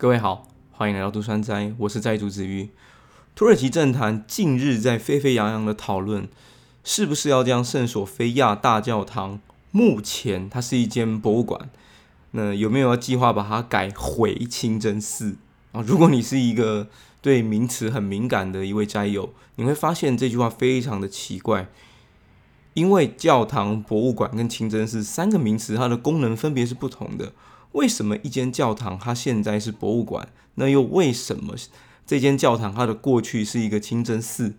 各位好，欢迎来到杜川斋，我是斋主子瑜。土耳其政坛近日在沸沸扬扬的讨论，是不是要将圣索菲亚大教堂，目前它是一间博物馆，那有没有要计划把它改回清真寺啊？如果你是一个对名词很敏感的一位斋友，你会发现这句话非常的奇怪，因为教堂、博物馆跟清真寺三个名词，它的功能分别是不同的。为什么一间教堂它现在是博物馆？那又为什么这间教堂它的过去是一个清真寺？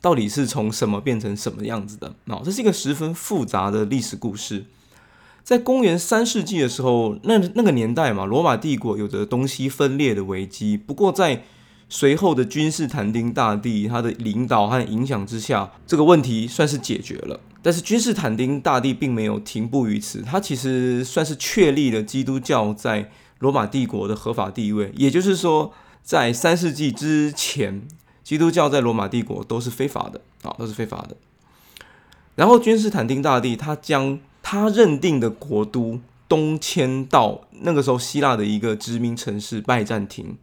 到底是从什么变成什么样子的？哦，这是一个十分复杂的历史故事。在公元三世纪的时候，那那个年代嘛，罗马帝国有着东西分裂的危机。不过在随后的君士坦丁大帝他的领导和影响之下，这个问题算是解决了。但是君士坦丁大帝并没有停步于此，他其实算是确立了基督教在罗马帝国的合法地位。也就是说，在三世纪之前，基督教在罗马帝国都是非法的啊，都是非法的。然后君士坦丁大帝他将他认定的国都东迁到那个时候希腊的一个殖民城市拜占庭，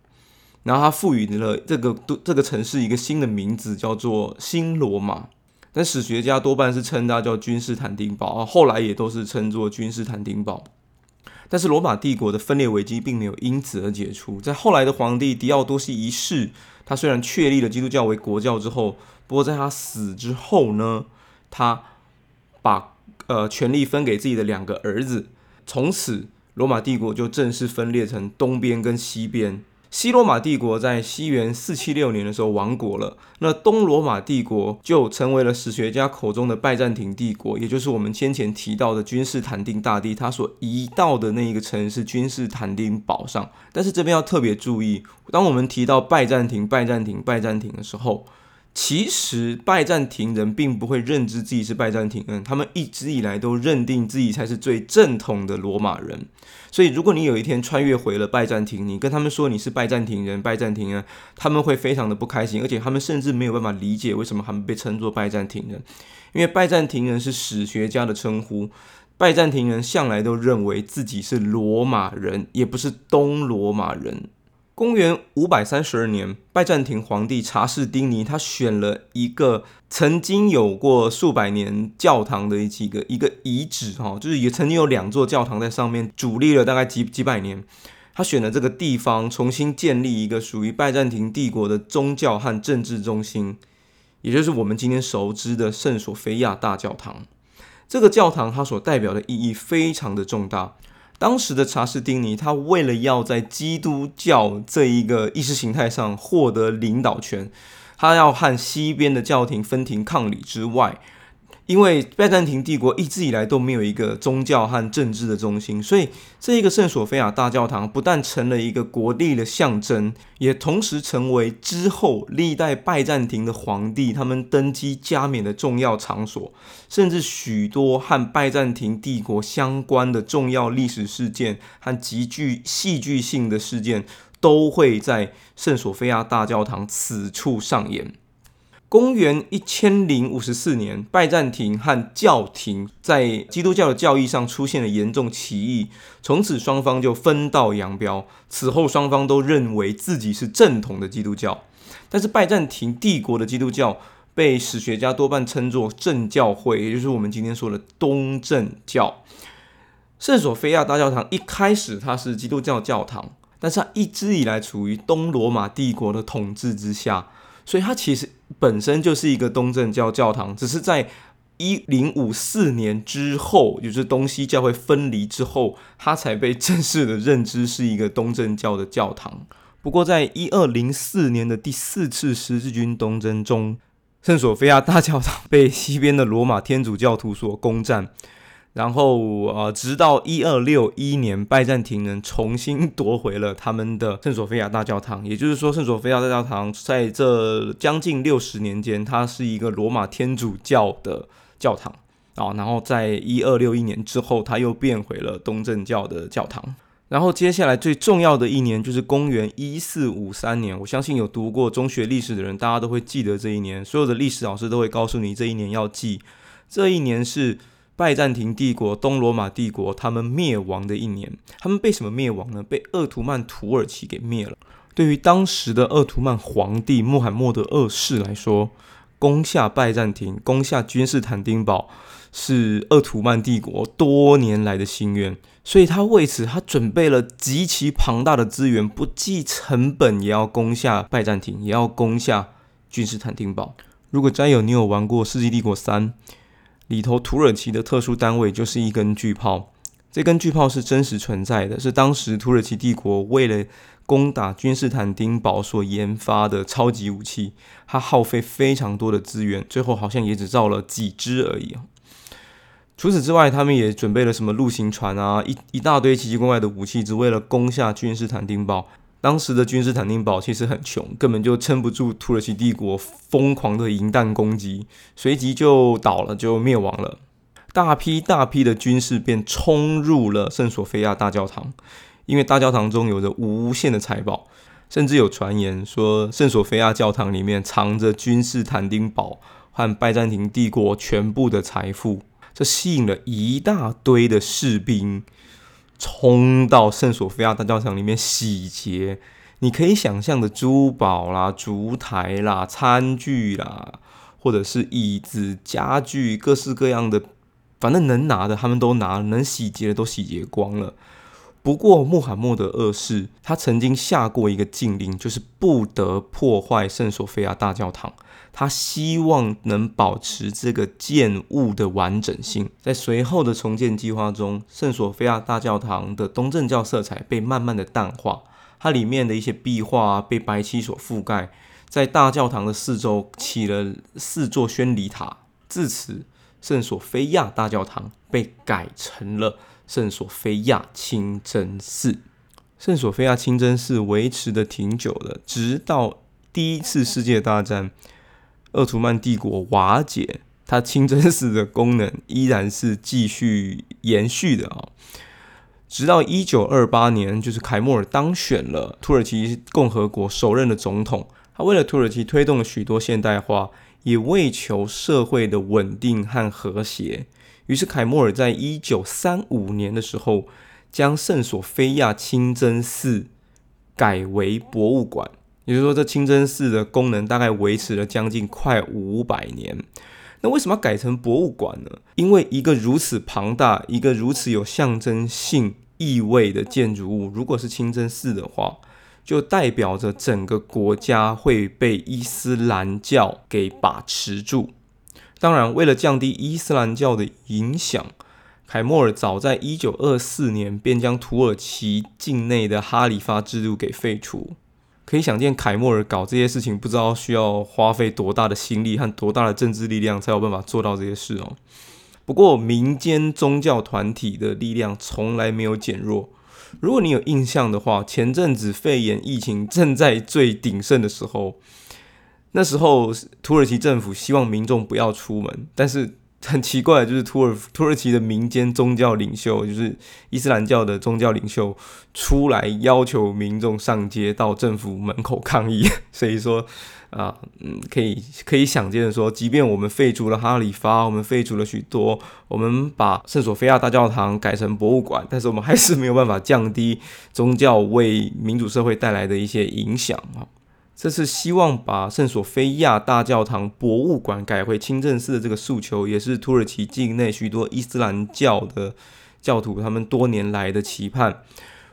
然后他赋予了这个都这个城市一个新的名字，叫做新罗马。但史学家多半是称它叫君士坦丁堡啊，后来也都是称作君士坦丁堡。但是罗马帝国的分裂危机并没有因此而解除。在后来的皇帝狄奥多西一世，他虽然确立了基督教为国教之后，不过在他死之后呢，他把呃权力分给自己的两个儿子，从此罗马帝国就正式分裂成东边跟西边。西罗马帝国在西元四七六年的时候亡国了，那东罗马帝国就成为了史学家口中的拜占庭帝国，也就是我们先前提到的君士坦丁大帝他所移到的那一个城市君士坦丁堡上。但是这边要特别注意，当我们提到拜占庭、拜占庭、拜占庭的时候。其实拜占庭人并不会认知自己是拜占庭人，他们一直以来都认定自己才是最正统的罗马人。所以，如果你有一天穿越回了拜占庭，你跟他们说你是拜占庭人，拜占庭人，他们会非常的不开心，而且他们甚至没有办法理解为什么他们被称作拜占庭人，因为拜占庭人是史学家的称呼，拜占庭人向来都认为自己是罗马人，也不是东罗马人。公元五百三十二年，拜占庭皇帝查士丁尼他选了一个曾经有过数百年教堂的一几个一个遗址，哈，就是也曾经有两座教堂在上面主立了大概几几百年。他选了这个地方，重新建立一个属于拜占庭帝国的宗教和政治中心，也就是我们今天熟知的圣索菲亚大教堂。这个教堂它所代表的意义非常的重大。当时的查士丁尼，他为了要在基督教这一个意识形态上获得领导权，他要和西边的教廷分庭抗礼之外。因为拜占庭帝国一直以来都没有一个宗教和政治的中心，所以这一个圣索菲亚大教堂不但成了一个国力的象征，也同时成为之后历代拜占庭的皇帝他们登基加冕的重要场所，甚至许多和拜占庭帝国相关的重要历史事件和极具戏剧性的事件，都会在圣索菲亚大教堂此处上演。公元一千零五十四年，拜占庭和教廷在基督教的教义上出现了严重歧义，从此双方就分道扬镳。此后，双方都认为自己是正统的基督教，但是拜占庭帝国的基督教被史学家多半称作正教会，也就是我们今天说的东正教。圣索菲亚大教堂一开始它是基督教教堂，但是它一直以来处于东罗马帝国的统治之下。所以它其实本身就是一个东正教教堂，只是在一零五四年之后，就是东西教会分离之后，它才被正式的认知是一个东正教的教堂。不过，在一二零四年的第四次十字军东征中，圣索菲亚大教堂被西边的罗马天主教徒所攻占。然后，呃，直到一二六一年，拜占庭人重新夺回了他们的圣索菲亚大教堂。也就是说，圣索菲亚大教堂在这将近六十年间，它是一个罗马天主教的教堂啊。然后，在一二六一年之后，它又变回了东正教的教堂。然后，接下来最重要的一年就是公元一四五三年。我相信有读过中学历史的人，大家都会记得这一年。所有的历史老师都会告诉你，这一年要记。这一年是。拜占庭帝国、东罗马帝国他们灭亡的一年。他们被什么灭亡呢？被鄂图曼土耳其给灭了。对于当时的鄂图曼皇帝穆罕默德二世来说，攻下拜占庭、攻下君士坦丁堡，是鄂图曼帝国多年来的心愿。所以他为此，他准备了极其庞大的资源，不计成本也要攻下拜占庭，也要攻下君士坦丁堡。如果战友你有玩过《世纪帝国三》，里头土耳其的特殊单位就是一根巨炮。这根巨炮是真实存在的，是当时土耳其帝国为了攻打君士坦丁堡所研发的超级武器。它耗费非常多的资源，最后好像也只造了几支而已除此之外，他们也准备了什么陆行船啊，一一大堆奇奇怪怪的武器，只为了攻下君士坦丁堡。当时的君士坦丁堡其实很穷，根本就撑不住土耳其帝国疯狂的银弹攻击，随即就倒了，就灭亡了。大批大批的军士便冲入了圣索菲亚大教堂，因为大教堂中有着无限的财宝，甚至有传言说圣索菲亚教堂里面藏着君士坦丁堡和拜占庭帝国全部的财富，这吸引了一大堆的士兵。冲到圣索菲亚大教堂里面洗劫，你可以想象的珠宝啦、烛台啦、餐具啦，或者是椅子、家具，各式各样的，反正能拿的他们都拿，能洗劫的都洗劫光了。不过穆罕默德二世他曾经下过一个禁令，就是不得破坏圣索菲亚大教堂。他希望能保持这个建物的完整性。在随后的重建计划中，圣索菲亚大教堂的东正教色彩被慢慢的淡化，它里面的一些壁画被白漆所覆盖。在大教堂的四周起了四座宣礼塔，自此圣索菲亚大教堂被改成了圣索菲亚清真寺。圣索菲亚清真寺维持的挺久的，直到第一次世界大战。鄂图曼帝国瓦解，它清真寺的功能依然是继续延续的啊。直到一九二八年，就是凯末尔当选了土耳其共和国首任的总统，他为了土耳其推动了许多现代化，也为求社会的稳定和和谐。于是凯末尔在一九三五年的时候，将圣索菲亚清真寺改为博物馆。也就是说，这清真寺的功能大概维持了将近快五百年。那为什么要改成博物馆呢？因为一个如此庞大、一个如此有象征性意味的建筑物，如果是清真寺的话，就代表着整个国家会被伊斯兰教给把持住。当然，为了降低伊斯兰教的影响，凯末尔早在一九二四年便将土耳其境内的哈里发制度给废除。可以想见，凯末尔搞这些事情，不知道需要花费多大的心力和多大的政治力量，才有办法做到这些事哦。不过，民间宗教团体的力量从来没有减弱。如果你有印象的话，前阵子肺炎疫情正在最鼎盛的时候，那时候土耳其政府希望民众不要出门，但是。很奇怪，就是土耳土耳其的民间宗教领袖，就是伊斯兰教的宗教领袖，出来要求民众上街到政府门口抗议。所以说，啊，嗯，可以可以想见的说，即便我们废除了哈里发，我们废除了许多，我们把圣索菲亚大教堂改成博物馆，但是我们还是没有办法降低宗教为民主社会带来的一些影响啊。这是希望把圣索菲亚大教堂博物馆改回清真寺的这个诉求，也是土耳其境内许多伊斯兰教的教徒他们多年来的期盼。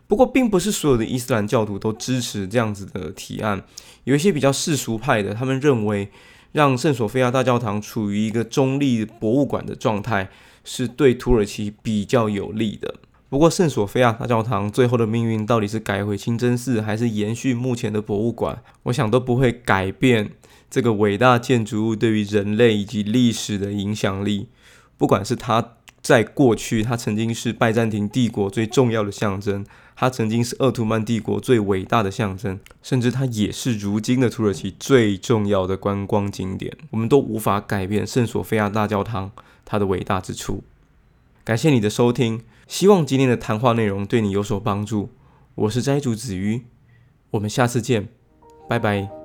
不过，并不是所有的伊斯兰教徒都支持这样子的提案。有一些比较世俗派的，他们认为让圣索菲亚大教堂处于一个中立博物馆的状态，是对土耳其比较有利的。不过，圣索菲亚大教堂最后的命运到底是改回清真寺，还是延续目前的博物馆？我想都不会改变这个伟大建筑物对于人类以及历史的影响力。不管是它在过去，它曾经是拜占庭帝国最重要的象征，它曾经是鄂图曼帝国最伟大的象征，甚至它也是如今的土耳其最重要的观光景点。我们都无法改变圣索菲亚大教堂它的伟大之处。感谢你的收听。希望今天的谈话内容对你有所帮助。我是斋主子瑜，我们下次见，拜拜。